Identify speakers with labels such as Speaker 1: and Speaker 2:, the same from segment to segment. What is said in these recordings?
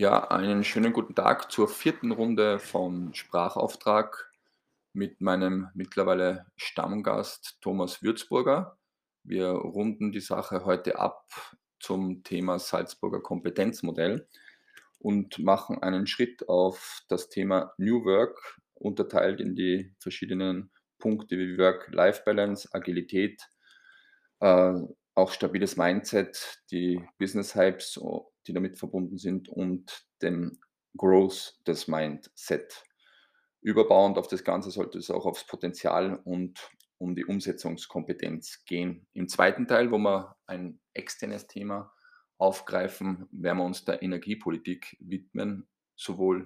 Speaker 1: Ja, einen schönen guten Tag zur vierten Runde von Sprachauftrag mit meinem mittlerweile Stammgast Thomas Würzburger. Wir runden die Sache heute ab zum Thema Salzburger Kompetenzmodell und machen einen Schritt auf das Thema New Work, unterteilt in die verschiedenen Punkte wie Work-Life-Balance, Agilität, äh, auch stabiles Mindset, die Business Hypes, o- die damit verbunden sind und dem Growth des Mindset. Überbauend auf das Ganze sollte es auch aufs Potenzial und um die Umsetzungskompetenz gehen. Im zweiten Teil, wo wir ein externes Thema aufgreifen, werden wir uns der Energiepolitik widmen, sowohl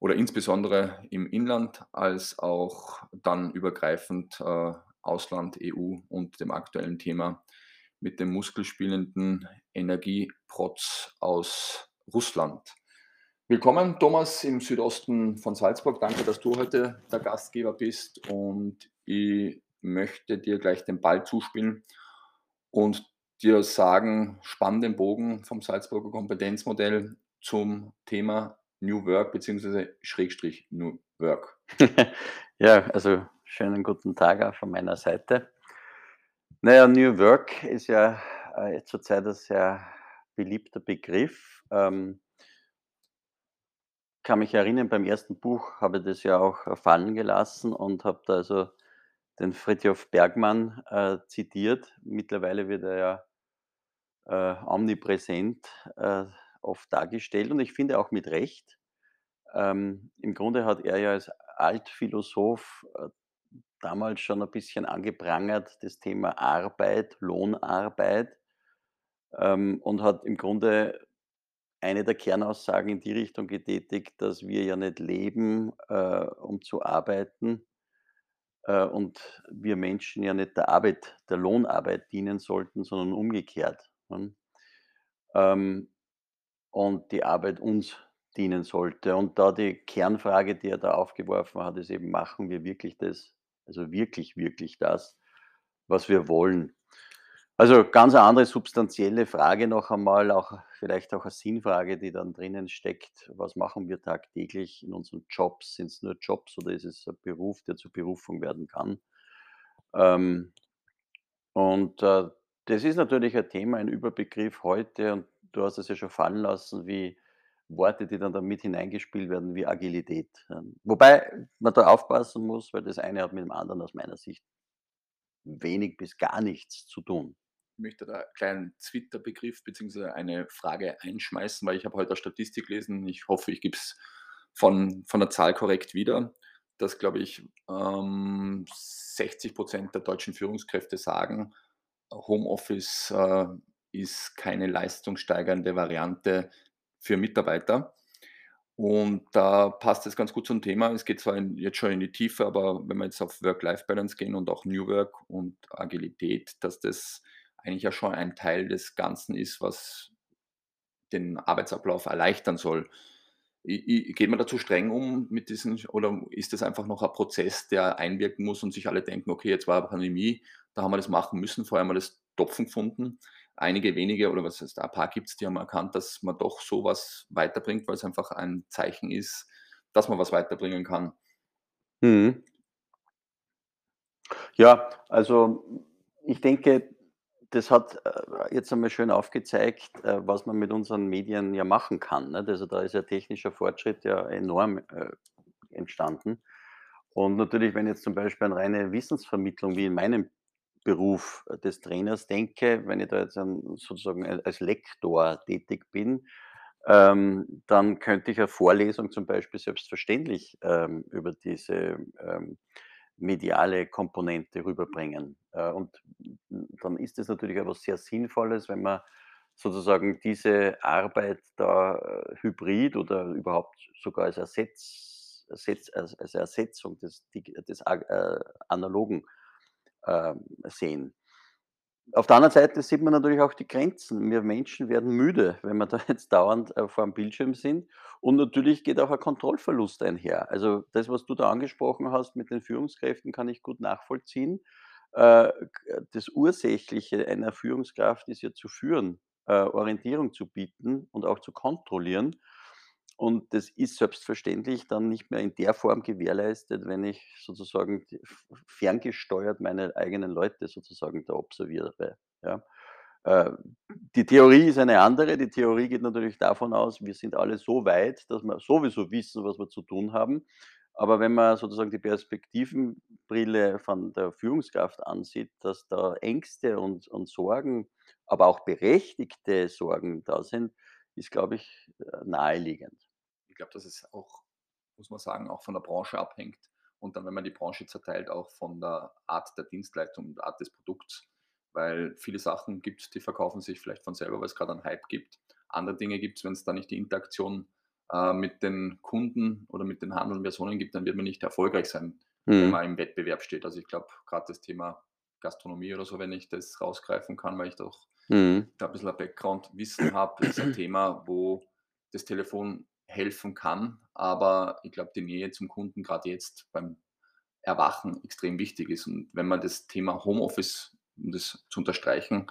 Speaker 1: oder insbesondere im Inland als auch dann übergreifend äh, Ausland, EU und dem aktuellen Thema mit dem muskelspielenden Energieprotz aus Russland. Willkommen, Thomas, im Südosten von Salzburg. Danke, dass du heute der Gastgeber bist und ich möchte dir gleich den Ball zuspielen und dir sagen, spann den Bogen vom Salzburger Kompetenzmodell zum Thema New Work bzw. Schrägstrich New Work.
Speaker 2: Ja, also schönen guten Tag auch von meiner Seite. Naja, New Work ist ja äh, zurzeit ein sehr beliebter Begriff. Ähm, kann mich erinnern, beim ersten Buch habe ich das ja auch äh, fallen gelassen und habe da also den Fritjof Bergmann äh, zitiert. Mittlerweile wird er ja äh, omnipräsent äh, oft dargestellt und ich finde auch mit Recht. Ähm, Im Grunde hat er ja als Altphilosoph äh, damals schon ein bisschen angeprangert, das Thema Arbeit, Lohnarbeit, ähm, und hat im Grunde eine der Kernaussagen in die Richtung getätigt, dass wir ja nicht leben, äh, um zu arbeiten, äh, und wir Menschen ja nicht der Arbeit, der Lohnarbeit dienen sollten, sondern umgekehrt. Ne? Ähm, und die Arbeit uns dienen sollte. Und da die Kernfrage, die er da aufgeworfen hat, ist eben, machen wir wirklich das, also wirklich, wirklich das, was wir wollen? Also ganz eine andere substanzielle Frage noch einmal, auch vielleicht auch eine Sinnfrage, die dann drinnen steckt. Was machen wir tagtäglich in unseren Jobs? Sind es nur Jobs oder ist es ein Beruf, der zur Berufung werden kann? Ähm, und äh, das ist natürlich ein Thema, ein Überbegriff heute und du hast es ja schon fallen lassen, wie Worte, die dann da mit hineingespielt werden, wie Agilität. Ähm, wobei man da aufpassen muss, weil das eine hat mit dem anderen aus meiner Sicht wenig bis gar nichts zu tun.
Speaker 1: Ich möchte da einen kleinen Twitter-Begriff bzw. eine Frage einschmeißen, weil ich habe heute eine Statistik gelesen. Ich hoffe, ich gebe es von, von der Zahl korrekt wieder, dass, glaube ich, ähm, 60 Prozent der deutschen Führungskräfte sagen, Homeoffice äh, ist keine leistungssteigernde Variante für Mitarbeiter. Und da passt es ganz gut zum Thema. Es geht zwar in, jetzt schon in die Tiefe, aber wenn wir jetzt auf Work-Life-Balance gehen und auch New Work und Agilität, dass das eigentlich ja schon ein Teil des Ganzen ist, was den Arbeitsablauf erleichtern soll. Geht man da zu streng um mit diesen, oder ist das einfach noch ein Prozess, der einwirken muss und sich alle denken, okay, jetzt war eine Pandemie, da haben wir das machen müssen, vorher haben wir das Topfen gefunden. Einige wenige, oder was heißt, ein paar gibt es, die haben erkannt, dass man doch sowas weiterbringt, weil es einfach ein Zeichen ist, dass man was weiterbringen kann.
Speaker 2: Mhm. Ja, also ich denke, das hat äh, jetzt einmal schön aufgezeigt, äh, was man mit unseren Medien ja machen kann. Nicht? Also da ist ja technischer Fortschritt ja enorm äh, entstanden. Und natürlich, wenn jetzt zum Beispiel an reine Wissensvermittlung wie in meinem Beruf äh, des Trainers denke, wenn ich da jetzt an, sozusagen als Lektor tätig bin, ähm, dann könnte ich eine Vorlesung zum Beispiel selbstverständlich ähm, über diese ähm, mediale Komponente rüberbringen. Äh, und dann ist es natürlich etwas sehr Sinnvolles, wenn man sozusagen diese Arbeit da äh, hybrid oder überhaupt sogar als Ersatz, Ersatz, als als Ersetzung des, des äh, analogen sehen. Auf der anderen Seite sieht man natürlich auch die Grenzen. Wir Menschen werden müde, wenn wir da jetzt dauernd äh, vor dem Bildschirm sind. Und natürlich geht auch ein Kontrollverlust einher. Also das, was du da angesprochen hast mit den Führungskräften, kann ich gut nachvollziehen. Äh, das Ursächliche einer Führungskraft ist ja zu führen, äh, Orientierung zu bieten und auch zu kontrollieren. Und das ist selbstverständlich dann nicht mehr in der Form gewährleistet, wenn ich sozusagen ferngesteuert meine eigenen Leute sozusagen da observiere, ja. Äh, die Theorie ist eine andere. Die Theorie geht natürlich davon aus, wir sind alle so weit, dass wir sowieso wissen, was wir zu tun haben. Aber wenn man sozusagen die Perspektivenbrille von der Führungskraft ansieht, dass da Ängste und und Sorgen, aber auch berechtigte Sorgen da sind, ist, glaube ich, äh, naheliegend.
Speaker 1: Ich glaube, dass es auch, muss man sagen, auch von der Branche abhängt und dann, wenn man die Branche zerteilt, auch von der Art der Dienstleistung und Art des Produkts. Weil viele Sachen gibt die verkaufen sich vielleicht von selber, weil es gerade einen Hype gibt. Andere Dinge gibt es, wenn es da nicht die Interaktion, äh, mit den Kunden oder mit den handelnden Personen gibt, dann wird man nicht erfolgreich sein, wenn
Speaker 2: Mhm.
Speaker 1: man im Wettbewerb steht. Also, ich glaube, gerade das Thema Gastronomie oder so, wenn ich das rausgreifen kann, weil ich doch
Speaker 2: Mhm.
Speaker 1: da 'n bisschen ein Background-Wissen habe, ist ein Thema, wo das Telefon helfen kann, aber ich glaube, die Nähe zum Kunden grad jetzt beim Erwachen extrem wichtig ist. Und wenn man das Thema Homeoffice, um das zu unterstreichen,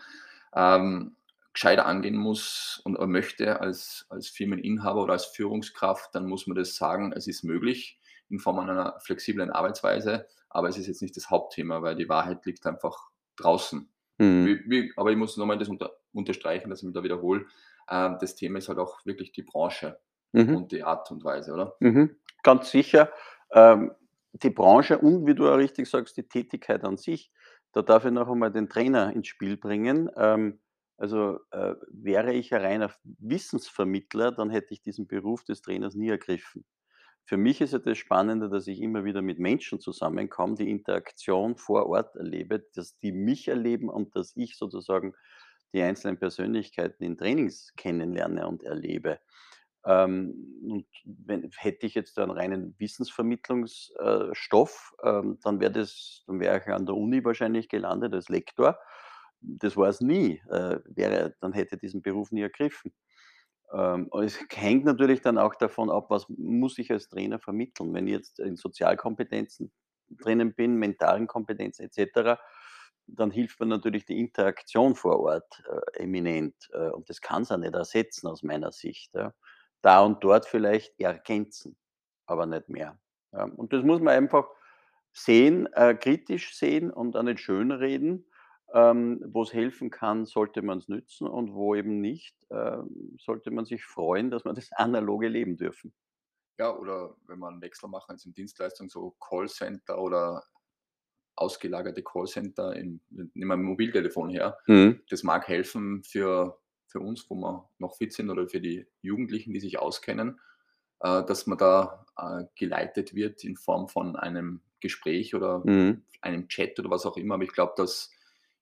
Speaker 1: ähm, gescheiter angehen muss und, äh, möchte als als Firmeninhaber oder als Führungskraft, dann muss man das sagen, es ist möglich in Form einer flexiblen Arbeitsweise, aber es ist jetzt nicht das Hauptthema, weil die Wahrheit liegt einfach draußen.
Speaker 2: Mhm.
Speaker 1: Wie wie aber ich muss noch mal das unter unterstreichen, dass ich mich da wiederhole. Ähm, das Thema ist halt auch wirklich die Branche
Speaker 2: Mhm.
Speaker 1: und die Art und Weise, oder?
Speaker 2: Mhm. Ganz sicher. Ähm, die Branche und wie du ja richtig sagst, die Tätigkeit an sich. Da darf ich noch einmal den Trainer ins Spiel bringen. Ähm, also, äh, wäre ich ein reiner Wissensvermittler, dann hätte ich diesen Beruf des Trainers nie ergriffen. Für mich ist ja das Spannende, dass ich immer wieder mit Menschen zusammenkomme, die Interaktion vor Ort erlebe, dass die mich erleben und dass ich sozusagen die einzelnen Persönlichkeiten in Trainings kennenlerne und erlebe. Ähm, und wenn hätte ich jetzt einen reinen Wissensvermittlungs äh, ähm, dann wäre das dann wäre ich an der Uni wahrscheinlich gelandet als Lektor. Das war es nie. Äh, wäre dann hätte diesen Beruf nie ergriffen. Ähm, es hängt natürlich dann auch davon ab, was muss ich als Trainer vermitteln? Wenn ich jetzt in Sozialkompetenzen drinnen bin, mentalen Kompetenzen et cetera, dann hilft mir natürlich die Interaktion vor Ort, äh, eminent, äh, und das kann's auch nicht ersetzen aus meiner Sicht, ja. Da und dort vielleicht ergänzen, aber nicht mehr. Und das muss man einfach sehen, äh, kritisch sehen und auch nicht schönreden. Ähm, wo's helfen kann, sollte man's nützen und wo eben nicht, ähm, sollte man sich freuen, dass wir das analoge leben dürfen.
Speaker 1: Ja, oder wenn wir 'n Wechsel machen jetzt in Dienstleistung, so Callcenter oder ausgelagerte Callcenter in nehmen wir Mobiltelefon her.
Speaker 2: Mhm.
Speaker 1: Das mag helfen für für uns, wo wir noch fit sind oder für die Jugendlichen, die sich auskennen, äh, dass man da, äh, geleitet wird in Form von einem Gespräch oder
Speaker 2: Mhm.
Speaker 1: einem Chat oder was auch immer. Aber ich glaube, dass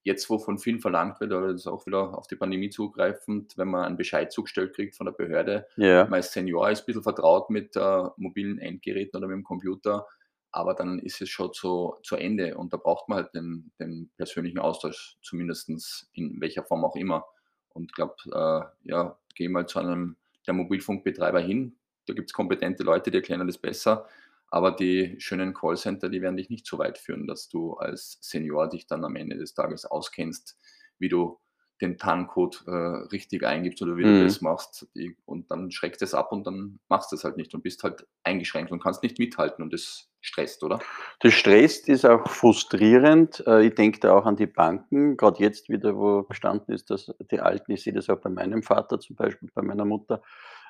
Speaker 1: jetzt, wo von vielen verlangt wird, aber das ist auch wieder auf die Pandemie zugreifend, wenn man einen Bescheid zugestellt kriegt von der Behörde,
Speaker 2: Ja.
Speaker 1: man als Senior ist bisschen vertraut mit, äh, mobilen Endgeräten oder mit'm Computer, aber dann ist es schon zu zu Ende und da braucht man halt den den persönlichen Austausch, zumindestens in welcher Form auch immer. Und glaube, äh, ja, geh mal zu einem der Mobilfunkbetreiber hin. Da gibt's kompetente Leute, die erklären das besser, aber die schönen Callcenter, die werden dich nicht so weit führen, dass du als Senior dich dann am Ende des Tages auskennst, wie du den TAN-Code, äh, richtig eingibst oder wie du
Speaker 2: Mhm.
Speaker 1: das machst. Die und dann schreckt es ab und dann machst du's halt nicht und bist halt eingeschränkt und kannst nicht mithalten und das stresst, oder?
Speaker 2: Das stresst, ist auch frustrierend. Äh, ich denke da auch an die Banken, grad jetzt wieder, wo gestanden ist, dass die Alten ich sehe das auch bei meinem Vater zum Beispiel, bei meiner Mutter,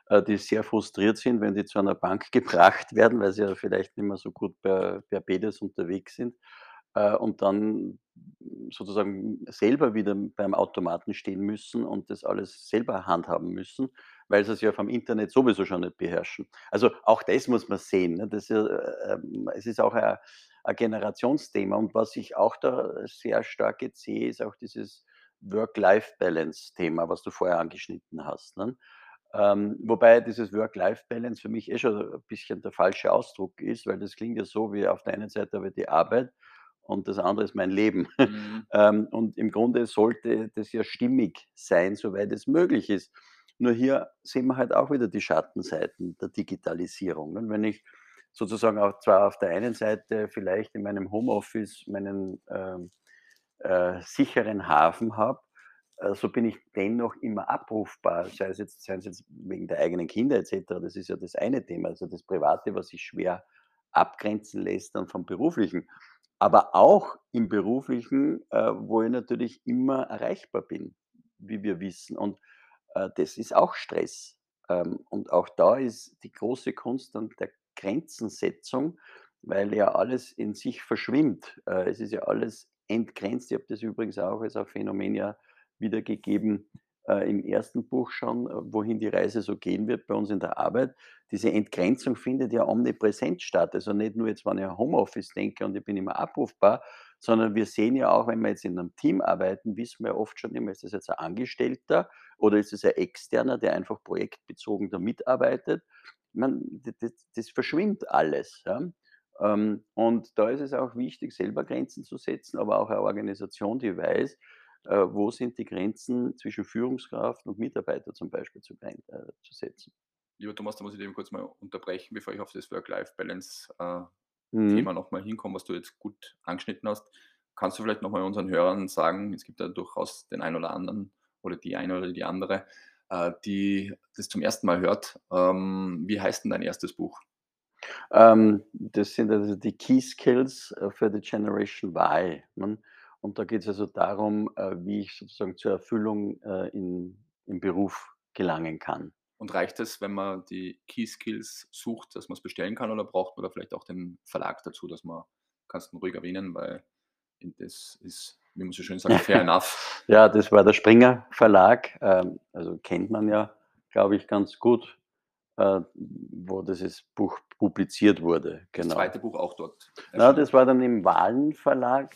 Speaker 2: äh, die sehr frustriert sind, wenn die zu einer Bank gebracht werden, weil sie ja vielleicht nicht mehr so gut per per Pedes unterwegs sind, äh, und dann sozusagen selber wieder beim Automaten stehen müssen und das alles selber handhaben müssen, weil sie's ja vom Internet sowieso schon nicht beherrschen. Also, auch das muss man sehen, ne? Das, äh, ähm es ist auch ein ein Generationsthema und was ich auch da sehr stark jetzt sehe, ist auch dieses Work-Life-Balance-Thema, was du vorher angeschnitten hast, ne? Ähm, wobei dieses Work-Life-Balance für mich eh schon ein bisschen der falsche Ausdruck ist, weil das klingt ja so wie auf der einen Seite habe ich die Arbeit und das andere ist mein Leben.
Speaker 1: Mhm.
Speaker 2: Ähm, und im Grunde sollte das ja stimmig sein, soweit es möglich ist. Nur hier sehen wir halt auch wieder die Schattenseiten der Digitalisierung, ne? Wenn ich sozusagen auch zwar auf der einen Seite vielleicht in meinem Homeoffice meinen, ähm, äh, sicheren Hafen habe, äh, so bin ich dennoch immer abrufbar, sei es jetzt seien es jetzt wegen der eigenen Kinder et cetera. Das ist ja das eine Thema, also das Private, was sich schwer abgrenzen lässt dann vom Beruflichen. Aber auch im Beruflichen, äh, wo ich natürlich immer erreichbar bin, wie wir wissen. Und, äh, das ist auch Stress. Ähm, und auch da ist die große Kunst dann der Grenzensetzung, weil ja alles in sich verschwimmt. Äh, es ist ja alles entgrenzt. Ich habe das übrigens auch als ein Phänomen ja wiedergegeben, äh, im ersten Buch schon, äh, wohin die Reise so gehen wird bei uns in der Arbeit. Diese Entgrenzung findet ja omnipräsent statt. Also nicht nur jetzt, wenn ich Homeoffice denke und ich bin immer abrufbar, sondern wir sehen ja auch, wenn wir jetzt in einem Team arbeiten, wissen wir oft schon immer, ist das jetzt ein Angestellter oder ist es ein Externer, der einfach projektbezogen da mitarbeitet. Man, das, das verschwimmt alles. Ja? Ähm, und da ist es auch wichtig, selber Grenzen zu setzen, aber auch eine Organisation, die weiß, wo sind die Grenzen zwischen Führungskraft und Mitarbeiter zum Beispiel zu, äh, zu setzen.
Speaker 1: Lieber Thomas, da muss ich eben kurz mal unterbrechen, bevor ich auf das Work-Life-Balance-Thema
Speaker 2: Mhm.
Speaker 1: nochmal hinkomme, was du jetzt gut angeschnitten hast. Kannst du vielleicht nochmal unseren Hörern sagen, es gibt ja durchaus den einen oder anderen oder die eine oder die andere, äh, die das zum ersten Mal hört. Ähm, wie heißt denn dein erstes Buch?
Speaker 2: Ähm, das sind also die Key Skills äh, für die Generation Y. Ne? Und da geht es also darum, äh, wie ich sozusagen zur Erfüllung äh, in, im Beruf gelangen kann.
Speaker 1: Und reicht es, wenn man die Key Skills sucht, dass man es bestellen kann oder braucht man da vielleicht auch den Verlag dazu, dass man kannst du ruhig erwähnen, weil das ist, wie man so schön sagt, fair enough.
Speaker 2: Ja, das war der Springer Verlag, ähm, also kennt man ja, glaube ich, ganz gut, äh, wo dieses Buch publiziert wurde,
Speaker 1: Das
Speaker 2: genau.
Speaker 1: zweite Buch auch dort
Speaker 2: Ja, das war dann im Wahlen Verlag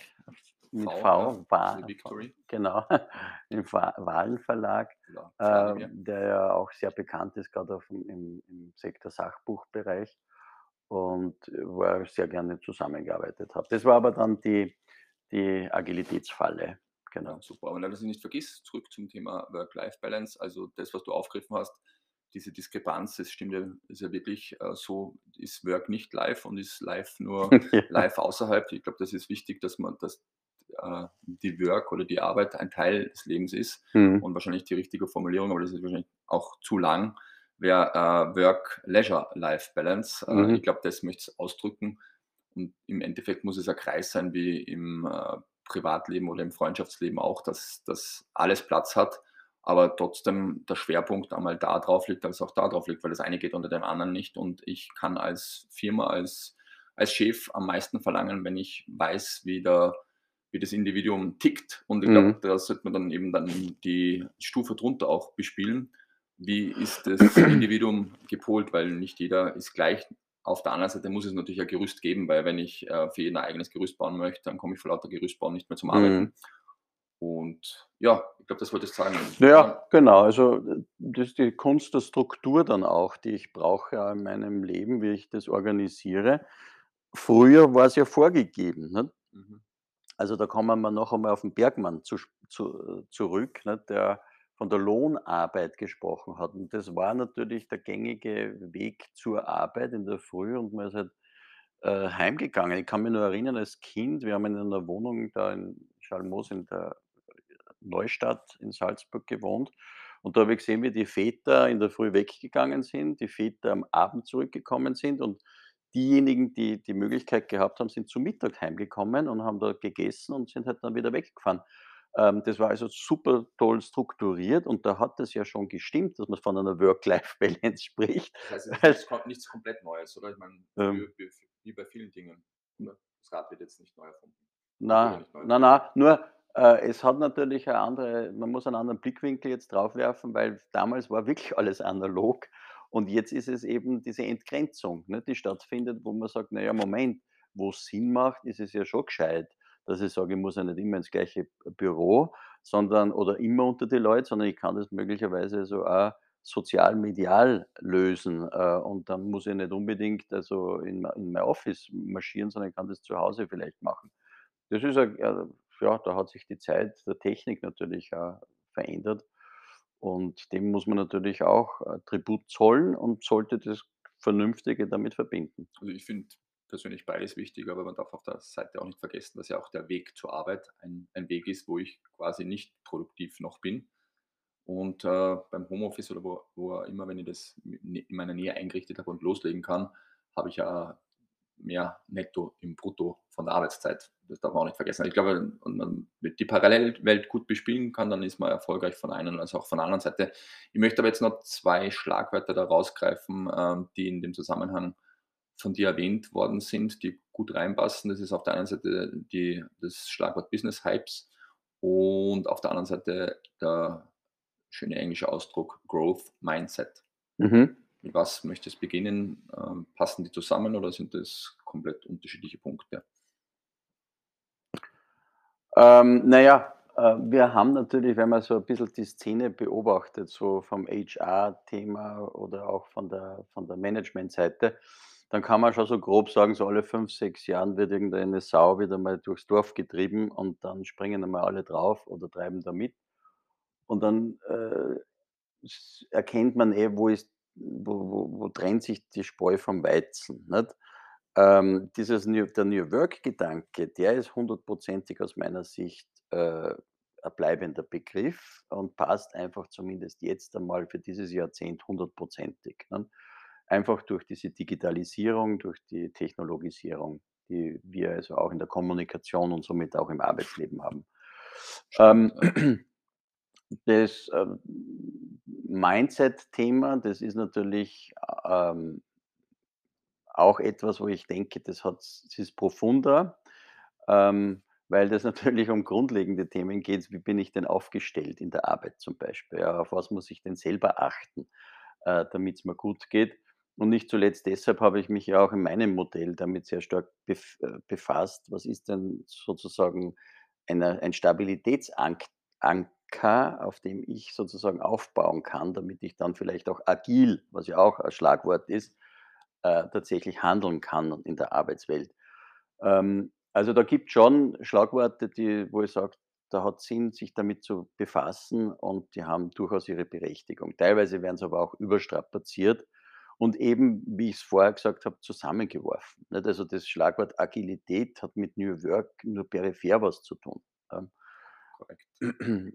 Speaker 2: mit
Speaker 1: V,
Speaker 2: V,
Speaker 1: ja,
Speaker 2: Wa
Speaker 1: wie Victory.
Speaker 2: genau, im Wa Wahlen Verlag.
Speaker 1: Oder
Speaker 2: äh, der ja auch sehr bekannt ist, gerade auf im, im Sektor Sachbuchbereich und wo er sehr gerne zusammengearbeitet hat. Das war aber dann die, die Agilitätsfalle. Genau.
Speaker 1: Ja, super. Aber dass ich nicht vergiss, zurück zum Thema Work-Life-Balance. Also das, was du aufgegriffen hast, diese Diskrepanz, das stimmt ja, ist ja wirklich äh, so, ist Work nicht live und ist live nur
Speaker 2: Ja.
Speaker 1: live außerhalb. Ich glaube, das ist wichtig, dass man, dass äh, die Work oder die Arbeit ein Teil des Lebens ist
Speaker 2: Mhm.
Speaker 1: und wahrscheinlich die richtige Formulierung, aber das ist wahrscheinlich auch zu lang, wäre äh, Work-Leisure-Life-Balance. Äh,
Speaker 2: Mhm.
Speaker 1: ich glaube, das möchte ich ausdrücken. Und im Endeffekt muss es ein Kreis sein, wie im äh, Privatleben oder im Freundschaftsleben auch, dass das alles Platz hat, aber trotzdem der Schwerpunkt einmal da drauf liegt, als auch da drauf liegt, weil das eine geht unter dem anderen nicht. Und ich kann als Firma, als, als Chef am meisten verlangen, wenn ich weiß, wie der wie das Individuum tickt. Und ich glaube,
Speaker 2: Mhm.
Speaker 1: da sollte man dann eben dann die Stufe drunter auch bespielen. Wie ist das Individuum gepolt? Weil nicht jeder ist gleich. Auf der anderen Seite muss es natürlich ein Gerüst geben, weil wenn ich äh, für jeden ein eigenes Gerüst bauen möchte, dann komme ich vor lauter Gerüstbauen nicht mehr zum Arbeiten.
Speaker 2: Mhm.
Speaker 1: Und ja, ich glaube, das wollte ich sagen.
Speaker 2: Ja, genau. Also das ist die Kunst der Struktur dann auch, die ich brauche in meinem Leben, wie ich das organisiere. Früher war es ja vorgegeben. Nicht? Also da kommen wir noch einmal auf den Bergmann zu, zu, äh, zurück, ne, der von der Lohnarbeit gesprochen hat. Und das war natürlich der gängige Weg zur Arbeit in der Früh und man ist halt äh, heimgegangen. Ich kann mich nur erinnern, als Kind, wir haben in einer Wohnung da in Schalmoos in der Neustadt in Salzburg gewohnt. Und da habe ich gesehen, wie die Väter in der Früh weggegangen sind, die Väter am Abend zurückgekommen sind und diejenigen, die die Möglichkeit gehabt haben, sind zu Mittag heimgekommen und haben da gegessen und sind halt dann wieder weggefahren. Ähm, das war also super toll strukturiert und da hat es ja schon gestimmt, dass man von einer Work-Life-Balance spricht.
Speaker 1: Das heißt, es ist
Speaker 2: Weil,
Speaker 1: nichts, kom- nichts komplett Neues, oder? Ich meine,
Speaker 2: ähm,
Speaker 1: wie, wie, wie bei vielen Dingen. Das Rad wird jetzt nicht neu erfunden.
Speaker 2: Na,
Speaker 1: erfunden.
Speaker 2: na, nur äh, es hat natürlich eine andere, man muss einen anderen Blickwinkel jetzt drauf werfen, weil damals war wirklich alles analog und jetzt ist es eben diese Entgrenzung, ne, die stattfindet, wo man sagt, naja, Moment, wo es Sinn macht, ist es ja schon gescheit, dass ich sage, ich muss ja nicht immer ins gleiche Büro, sondern oder immer unter die Leute, sondern ich kann das möglicherweise so auch sozial medial lösen äh, und dann muss ich nicht unbedingt also in, in mein Office marschieren, sondern ich kann das zu Hause vielleicht machen. Das ist ja, ja, ja, da hat sich die Zeit der Technik natürlich auch verändert und dem muss man natürlich auch äh, Tribut zollen und sollte das Vernünftige damit verbinden.
Speaker 1: Also ich finde persönlich beides wichtig, aber man darf auf der Seite auch nicht vergessen, dass ja auch der Weg zur Arbeit ein, ein Weg ist, wo ich quasi nicht produktiv noch bin. Und äh, beim Homeoffice oder wo, wo immer, wenn ich das in meiner Nähe eingerichtet habe und loslegen kann, habe ich ja mehr netto im Brutto von der Arbeitszeit. Das darf man auch nicht vergessen. Ich glaube, wenn man die Parallelwelt gut bespielen kann, dann ist man erfolgreich von einer als auch von der anderen Seite. Ich möchte aber jetzt noch zwei Schlagwörter da rausgreifen, ähm, die in dem Zusammenhang von dir erwähnt worden sind, die gut reinpassen. Das ist auf der einen Seite die, das Schlagwort Business Hypes und auf der anderen Seite der schöne englische Ausdruck Growth Mindset. Mhm. Mit was möchtest du beginnen? Ähm, passen die zusammen oder sind das komplett unterschiedliche Punkte?
Speaker 2: Ähm, naja, äh, wir haben natürlich, wenn man so ein bisschen die Szene beobachtet, so vom HR-Thema oder auch von der, von der Management-Seite, dann kann man schon so grob sagen, so alle fünf, sechs Jahren wird irgendeine Sau wieder mal durchs Dorf getrieben und dann springen einmal alle drauf oder treiben da mit. Und dann äh, erkennt man eh, wo ist wo, wo, wo trennt sich die Spreu vom Weizen. Nicht? Ähm, dieses New, der New Work-Gedanke, der ist hundertprozentig aus meiner Sicht äh, ein bleibender Begriff und passt einfach zumindest jetzt einmal für dieses Jahrzehnt hundertprozentig. Einfach durch diese Digitalisierung, durch die Technologisierung, die wir also auch in der Kommunikation und somit auch im Arbeitsleben haben. Ähm, das ähm, Mindset-Thema, das ist natürlich ähm, auch etwas, wo ich denke, das, hat, das ist profunder, ähm, weil das natürlich um grundlegende Themen geht. Wie bin ich denn aufgestellt in der Arbeit zum Beispiel? Ja, auf was muss ich denn selber achten, äh, damit es mir gut geht? Und nicht zuletzt deshalb habe ich mich ja auch in meinem Modell damit sehr stark bef äh, befasst. Was ist denn sozusagen eine, ein Stabilitätsanker? Anker, auf dem ich sozusagen aufbauen kann, damit ich dann vielleicht auch agil, was ja auch ein Schlagwort ist, äh, tatsächlich handeln kann in der Arbeitswelt. Ähm, also da gibt es schon Schlagworte, die, wo ich sage, da hat Sinn, sich damit zu befassen und die haben durchaus ihre Berechtigung. Teilweise werden sie aber auch überstrapaziert und eben, wie ich es vorher gesagt habe, zusammengeworfen. Also das Schlagwort Agilität hat mit New Work nur peripher was zu tun. Korrekt.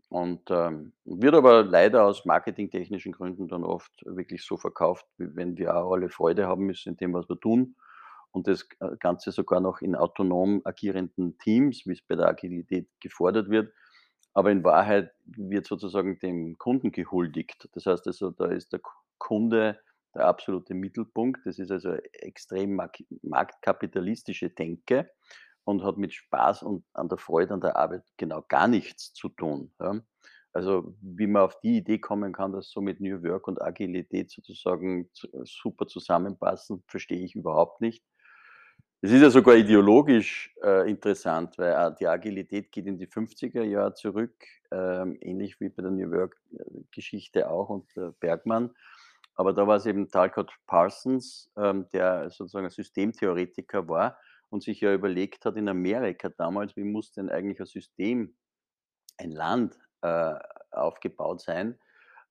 Speaker 2: Und ähm, wird aber leider aus marketingtechnischen Gründen dann oft wirklich so verkauft, wie wenn wir auch alle Freude haben müssen in dem, was wir tun. Und das äh, Ganze sogar noch in autonom agierenden Teams, wie es bei der Agilität gefordert wird. Aber in Wahrheit wird sozusagen dem Kunden gehuldigt. Das heißt also, da ist der Kunde der absolute Mittelpunkt. Das ist also extrem marktkapitalistische Denke und hat mit Spaß und an der Freude an der Arbeit genau gar nichts zu tun. Ja. Also wie man auf die Idee kommen kann, dass so mit New Work und Agilität sozusagen super zusammenpassen, verstehe ich überhaupt nicht. Es ist ja sogar ideologisch äh, interessant, weil äh, die Agilität geht in die 50er Jahre zurück, äh, ähnlich wie bei der New Work-Geschichte auch und Bergmann. Aber da war es eben Talcott Parsons, ähm, der sozusagen Systemtheoretiker war und sich ja überlegt hat in Amerika damals, wie muss denn eigentlich ein System, ein Land äh, aufgebaut sein,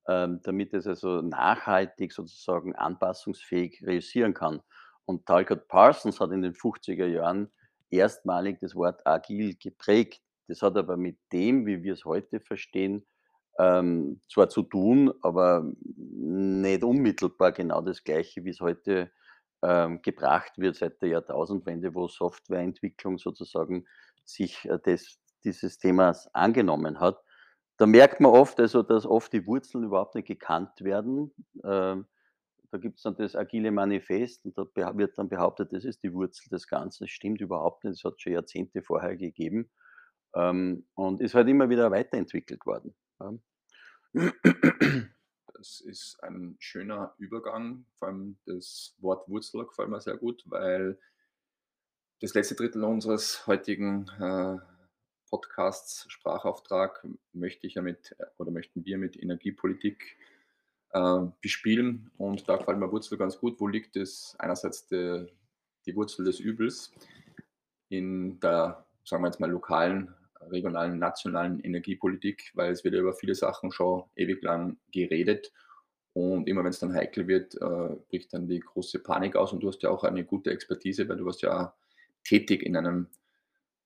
Speaker 2: ähm, damit es also nachhaltig sozusagen anpassungsfähig realisieren kann. Und Talcott Parsons hat in den 50er Jahren erstmalig das Wort agil geprägt. Das hat aber mit dem, wie wir es heute verstehen, ähm, zwar zu tun, aber nicht unmittelbar genau das Gleiche, wie es heute ähm, gebracht wird seit der Jahrtausendwende, wo Softwareentwicklung sozusagen sich äh, des, dieses Themas angenommen hat. Da merkt man oft, also, dass oft die Wurzeln überhaupt nicht gekannt werden. Ähm, da gibt es dann das agile Manifest und da wird dann behauptet, das ist die Wurzel des Ganzen. Das stimmt überhaupt nicht, das hat schon Jahrzehnte vorher gegeben ähm, und ist halt immer wieder weiterentwickelt worden.
Speaker 1: Das ist ein schöner Übergang, vor allem das Wort Wurzel gefällt mir sehr gut, weil das letzte Drittel unseres heutigen äh, Podcasts Sprachauftrag möchte ich ja mit oder möchten wir mit Energiepolitik äh, bespielen und da gefällt mir Wurzel ganz gut. Wo liegt es einerseits de, die Wurzel des Übels in der, sagen wir jetzt mal, lokalen regionalen, nationalen Energiepolitik, weil es wird ja über viele Sachen schon ewig lang geredet Und immer wenn es dann heikel wird, äh, bricht dann die große Panik aus und du hast ja auch eine gute Expertise, weil du warst ja tätig in einem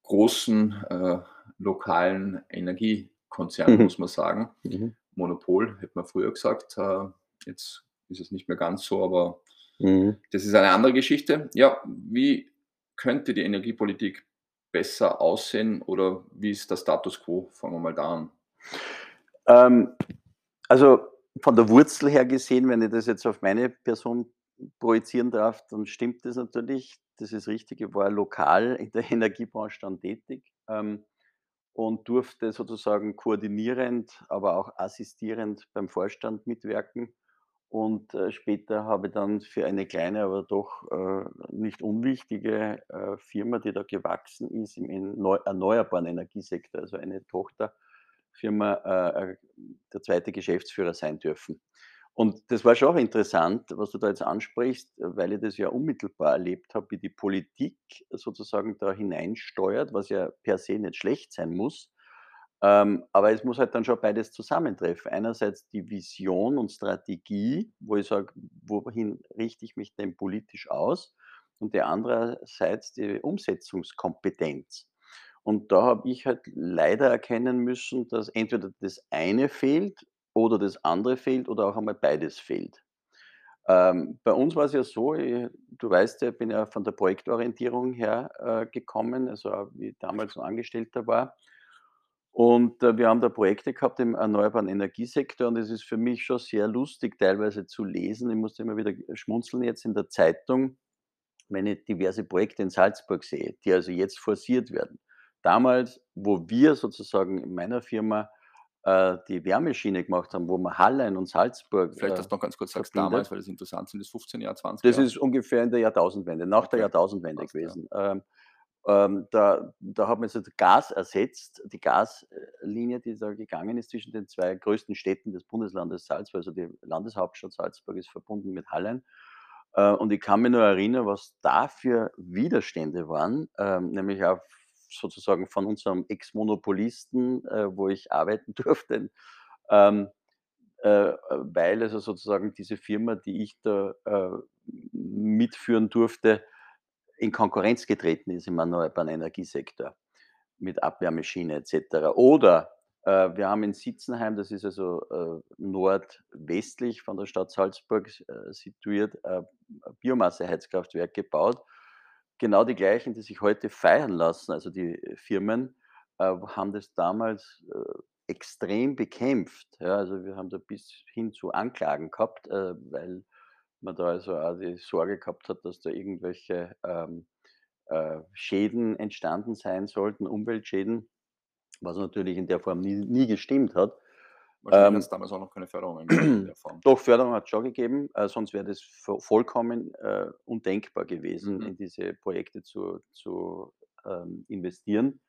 Speaker 1: großen, äh, lokalen Energiekonzern,
Speaker 2: Mhm.
Speaker 1: muss man sagen.
Speaker 2: Mhm.
Speaker 1: Monopol, hätte man früher gesagt. Äh, jetzt ist es nicht mehr ganz so, aber
Speaker 2: Mhm.
Speaker 1: das ist eine andere Geschichte. Ja, wie könnte die Energiepolitik besser aussehen oder wie ist der Status quo? Fangen wir mal da an.
Speaker 2: Ähm, also, von der Wurzel her gesehen, wenn ich das jetzt auf meine Person projizieren darf, dann stimmt das natürlich. Das ist richtig. Ich war lokal in der Energiebranche dann tätig, ähm, und durfte sozusagen koordinierend, aber auch assistierend beim Vorstand mitwirken. Und, äh, später habe dann für eine kleine, aber doch, äh, nicht unwichtige, äh, Firma, die da gewachsen ist im erneu erneuerbaren Energiesektor, also eine Tochterfirma, äh, äh, der zweite Geschäftsführer sein dürfen. Und das war schon auch interessant, was du da jetzt ansprichst, weil ich das ja unmittelbar erlebt habe, wie die Politik sozusagen da hineinsteuert, was ja per se nicht schlecht sein muss. Ähm, aber es muss halt dann schon beides zusammentreffen. Einerseits die Vision und Strategie, wo ich sage: „Wohin richte ich mich denn politisch aus?“ Und die andererseits die Umsetzungskompetenz. Und da habe ich halt leider erkennen müssen, dass entweder das eine fehlt oder das andere fehlt oder auch einmal beides fehlt. Ähm, bei uns war es ja so, äh, du weißt ja, ich bin ja von der Projektorientierung her, äh, gekommen, also wie ich damals noch Angestellter war. Und, äh, wir haben da Projekte gehabt im erneuerbaren Energiesektor und es ist für mich schon sehr lustig teilweise zu lesen. Ich musste immer wieder schmunzeln jetzt in der Zeitung, wenn ich diverse Projekte in Salzburg sehe, die also jetzt forciert werden. Damals, wo wir sozusagen in meiner Firma, äh, die Wärmeschiene gemacht haben, wo man Hallein und Salzburg,
Speaker 1: Vielleicht,
Speaker 2: äh,
Speaker 1: dass du noch ganz kurz sagst damals,
Speaker 2: verbindet
Speaker 1: weil das interessant sind, das 15 Jahre, 20
Speaker 2: das
Speaker 1: Jahre?
Speaker 2: ist ungefähr in der Jahrtausendwende, nach der
Speaker 1: Okay,
Speaker 2: Jahrtausendwende
Speaker 1: passt, ja.
Speaker 2: gewesen. Ähm, ähm, da da hat man jetzt das Gas ersetzt. Die Gaslinie, die da gegangen ist zwischen den 2 größten Städten des Bundeslandes Salzburg, also die Landeshauptstadt Salzburg ist verbunden mit Hallein. Äh, und ich kann mich nur erinnern, was da für Widerstände waren, ähm, nämlich auch sozusagen von unserem Ex-Monopolisten, äh, wo ich arbeiten durfte, ähm, äh, weil also sozusagen diese Firma, die ich da, äh, mitführen durfte, in Konkurrenz getreten ist im erneuerbaren Energiesektor mit Abwärmeschiene et cetera. Oder, äh, wir haben in Sitzenheim, das ist also, äh, nordwestlich von der Stadt Salzburg äh, situiert, äh, Biomasseheizkraftwerk gebaut. Genau die gleichen, die sich heute feiern lassen, also die Firmen, äh, haben das damals, äh, extrem bekämpft. Ja, also wir haben da bis hin zu Anklagen gehabt, weil man da also auch die Sorge gehabt hat, dass da irgendwelche, ähm, äh, Schäden entstanden sein sollten, Umweltschäden, was natürlich in der Form nie nie gestimmt hat.
Speaker 1: Wahrscheinlich
Speaker 2: Ähm,
Speaker 1: hat's damals auch noch keine Förderungen gegeben in der Form.
Speaker 2: doch, Förderung hat's schon gegeben, äh, sonst wäre das vo vollkommen, äh, undenkbar gewesen,
Speaker 1: Mhm.
Speaker 2: in diese Projekte zu zu, ähm, investieren.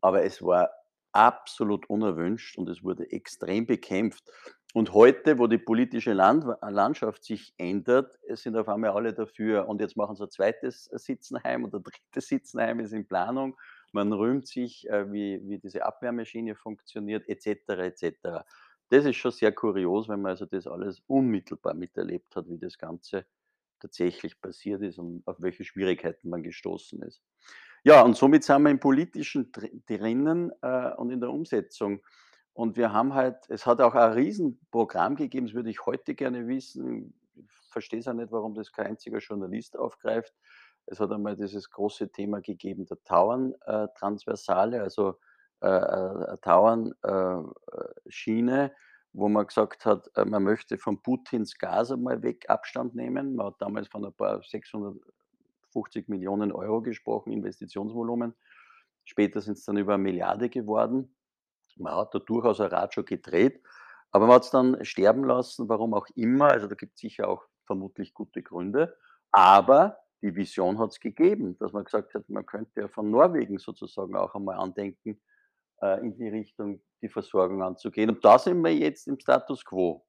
Speaker 2: Aber es war absolut unerwünscht und es wurde extrem bekämpft. Und heute, wo die politische Landw Landschaft sich ändert, sind auf einmal alle dafür und jetzt machen sie ein zweites Sitzenheim und ein drittes Sitzenheim ist in Planung. Man rühmt sich, äh, wie wie diese Abwärmeschiene funktioniert et cetera, et cetera. Das ist schon sehr kurios, wenn man also das alles unmittelbar miterlebt hat, wie das Ganze tatsächlich passiert ist und auf welche Schwierigkeiten man gestoßen ist. Ja, und somit sind wir im Politischen dri drinnen, äh, und in der Umsetzung. Und wir haben halt es hat auch ein Riesenprogramm gegeben, das würde ich heute gerne wissen. Ich verstehe es auch nicht, warum das kein einziger Journalist aufgreift. Es hat einmal dieses große Thema gegeben der Tauern äh, also, äh, äh, Tauern äh, wo man gesagt hat, man möchte von Putins Gas einmal weg Abstand nehmen. Man hat damals von ein paar 650 Millionen Euro gesprochen, Investitionsvolumen. Später sind's dann über 1.000.000.000 geworden. Man hat da durchaus ein Rad schon gedreht, aber man hat's dann sterben lassen, warum auch immer. Also, da gibt's sicher auch vermutlich gute Gründe. Aber die Vision hat's gegeben, dass man gesagt hat, man könnte ja von Norwegen sozusagen auch einmal andenken, äh, in die Richtung die Versorgung anzugehen. Und da sind wir jetzt im Status quo.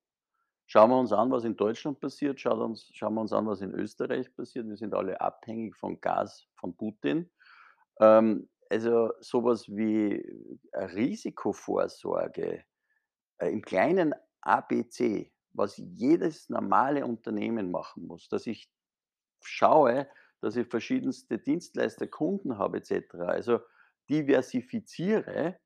Speaker 2: Schauen wir uns an, was in Deutschland passiert, schaut uns schauen wir uns an, was in Österreich passiert. Wir sind alle abhängig von Gas von Putin. Ähm, also, so was wie, äh, Risikovorsorge, äh, im kleinen ABC was jedes normale Unternehmen machen muss, dass ich schaue, dass ich verschiedenste Dienstleister, Kunden habe et cetera, also diversifiziere,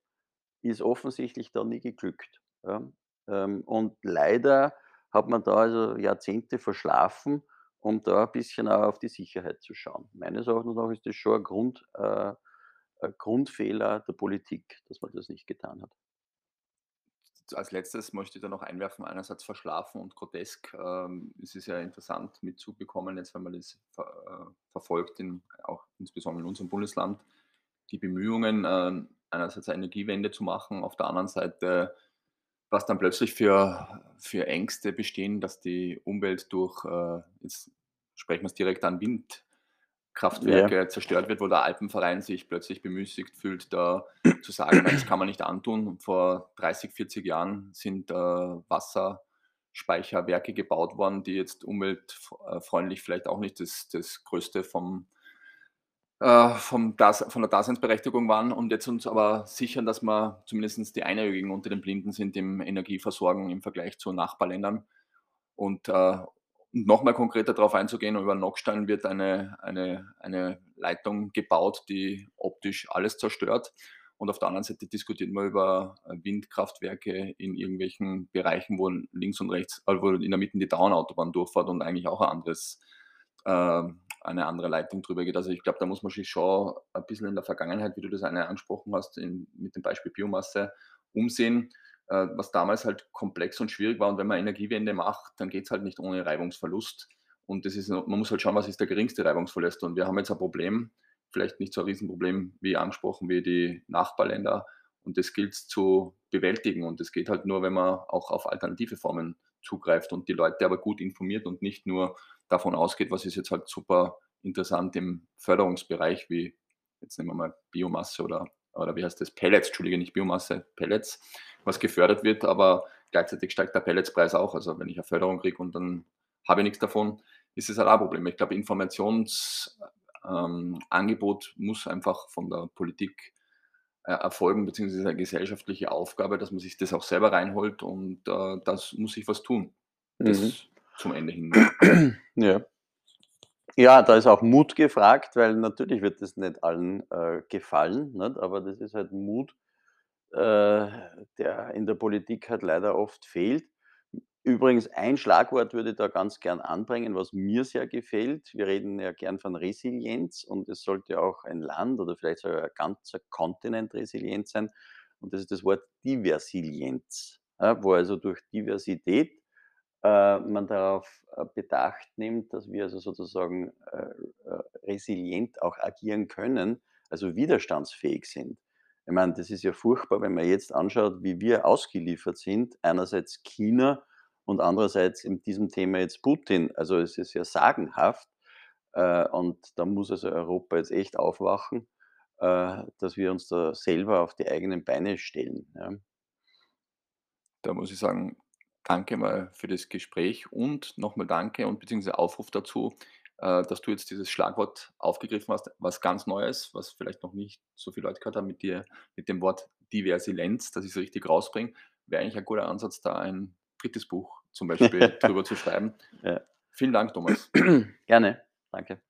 Speaker 2: ist offensichtlich da nie geglückt, ja. Ähm, und leider hat man da also Jahrzehnte verschlafen, um da 'n bisschen auch auf die Sicherheit zu schauen. Meines Erachtens ist das schon ein Grund äh, ein Grundfehler der Politik, dass man das nicht getan hat.
Speaker 1: Als Letztes möchte ich da noch einwerfen, einerseits verschlafen und grotesk. Ähm, es ist ja interessant mitzubekommen, jetzt wenn man das äh, verfolgt in auch insbesondere in unserem Bundesland, die Bemühungen, ähm, einerseits eine Energiewende zu machen, auf der anderen Seite, was dann plötzlich für für Ängste bestehen, dass die Umwelt durch, äh jetzt sprechen wir's direkt an,
Speaker 2: Ja.
Speaker 1: Windkraftwerke zerstört wird, wo der Alpenverein sich plötzlich bemüßigt fühlt, da zu sagen: „Nein, das kann man nicht antun.“ Vor 30, 40 Jahren sind, äh, Wasserspeicherwerke gebaut worden, die jetzt umweltf äh, freundlich vielleicht auch nicht das das Größte vom äh, vom Dase von der Daseinsberechtigung waren und jetzt uns aber sichern, dass wir zumindest die Einäugigen unter den Blinden sind im Energieversorgen im Vergleich zu Nachbarländern. Und, äh, um noch mal konkreter drauf einzugehen, über Nockstein wird eine eine eine Leitung gebaut, die optisch alles zerstört. Und auf der anderen Seite diskutieren wir über, äh, Windkraftwerke in irgendwelchen Bereichen, wo links und rechts äh, wo in der Mitte die Dauernautobahn durchfährt und eigentlich auch ein anderes ähm, eine andere Leitung drüber geht. Also, ich glaube, da muss man sich schon ein bisschen in der Vergangenheit, wie du das eine angesprochen hast, in mit dem Beispiel Biomasse umsehen, äh, was damals halt komplex und schwierig war. Und wenn man Energiewende macht, dann geht's halt nicht ohne Reibungsverlust. Und das ist man muss halt schauen, was ist der geringste Reibungsverlust. Und wir haben jetzt ein Problem, vielleicht nicht so ein Riesenproblem wie angesprochen, wie die Nachbarländer. Und das gilt's zu bewältigen. Und das geht halt nur, wenn man auch auf alternative Formen zugreift und die Leute aber gut informiert und nicht nur davon ausgeht, was ist jetzt halt super interessant im Förderungsbereich, wie jetzt nehmen wir mal Biomasse oder oder wie heißt das? Pellets, Entschuldige, nicht Biomasse, Pellets, was gefördert wird, aber gleichzeitig steigt der Pelletspreis auch. Also, wenn ich eine Förderung kriege und dann habe ich nix davon, ist es halt auch ein Problem. Ich glaube, Informations ähm, muss einfach von der Politik, äh, erfolgen, beziehungsweise eine gesellschaftliche Aufgabe, dass man sich das auch selber reinholt und, äh, das muss sich was tun.
Speaker 2: Mhm.
Speaker 1: Das zum Ende hin.
Speaker 2: Ja. Ja, da ist auch Mut gefragt, weil natürlich wird das nicht allen, äh, gefallen, nicht? Aber das ist halt Mut, äh, der in der Politik halt leider oft fehlt. Übrigens, ein Schlagwort würde ich da ganz gern anbringen, was mir sehr gefällt. Wir reden ja gern von Resilienz und es sollte auch ein Land oder vielleicht sogar ein ganzer Kontinent resilient sein. Und das ist das Wort Diversilienz, ja, wo also durch Diversität, man darauf, äh, Bedacht nimmt, dass wir also sozusagen, äh, äh, resilient auch agieren können, also widerstandsfähig sind. Ich meine, das ist ja furchtbar, wenn man jetzt anschaut, wie wir ausgeliefert sind, einerseits China und andererseits in diesem Thema jetzt Putin. Also, es ist ja sagenhaft, äh, und da muss also Europa jetzt echt aufwachen, äh, dass wir uns da selber auf die eigenen Beine stellen.
Speaker 1: Da muss ich sagen, danke mal für das Gespräch und noch mal danke und beziehungsweise Aufruf dazu, äh, dass du jetzt dieses Schlagwort aufgegriffen hast, was ganz Neues, was vielleicht noch nicht so viele Leute gehört haben mit dir mit dem Wort Diversilenz, dass ich's richtig rauskriege. Wäre eigentlich ein guter Ansatz, da ein 3. Buch zum Beispiel drüber zu schreiben.
Speaker 2: Ja.
Speaker 1: Vielen Dank, Thomas.
Speaker 2: Gerne, danke.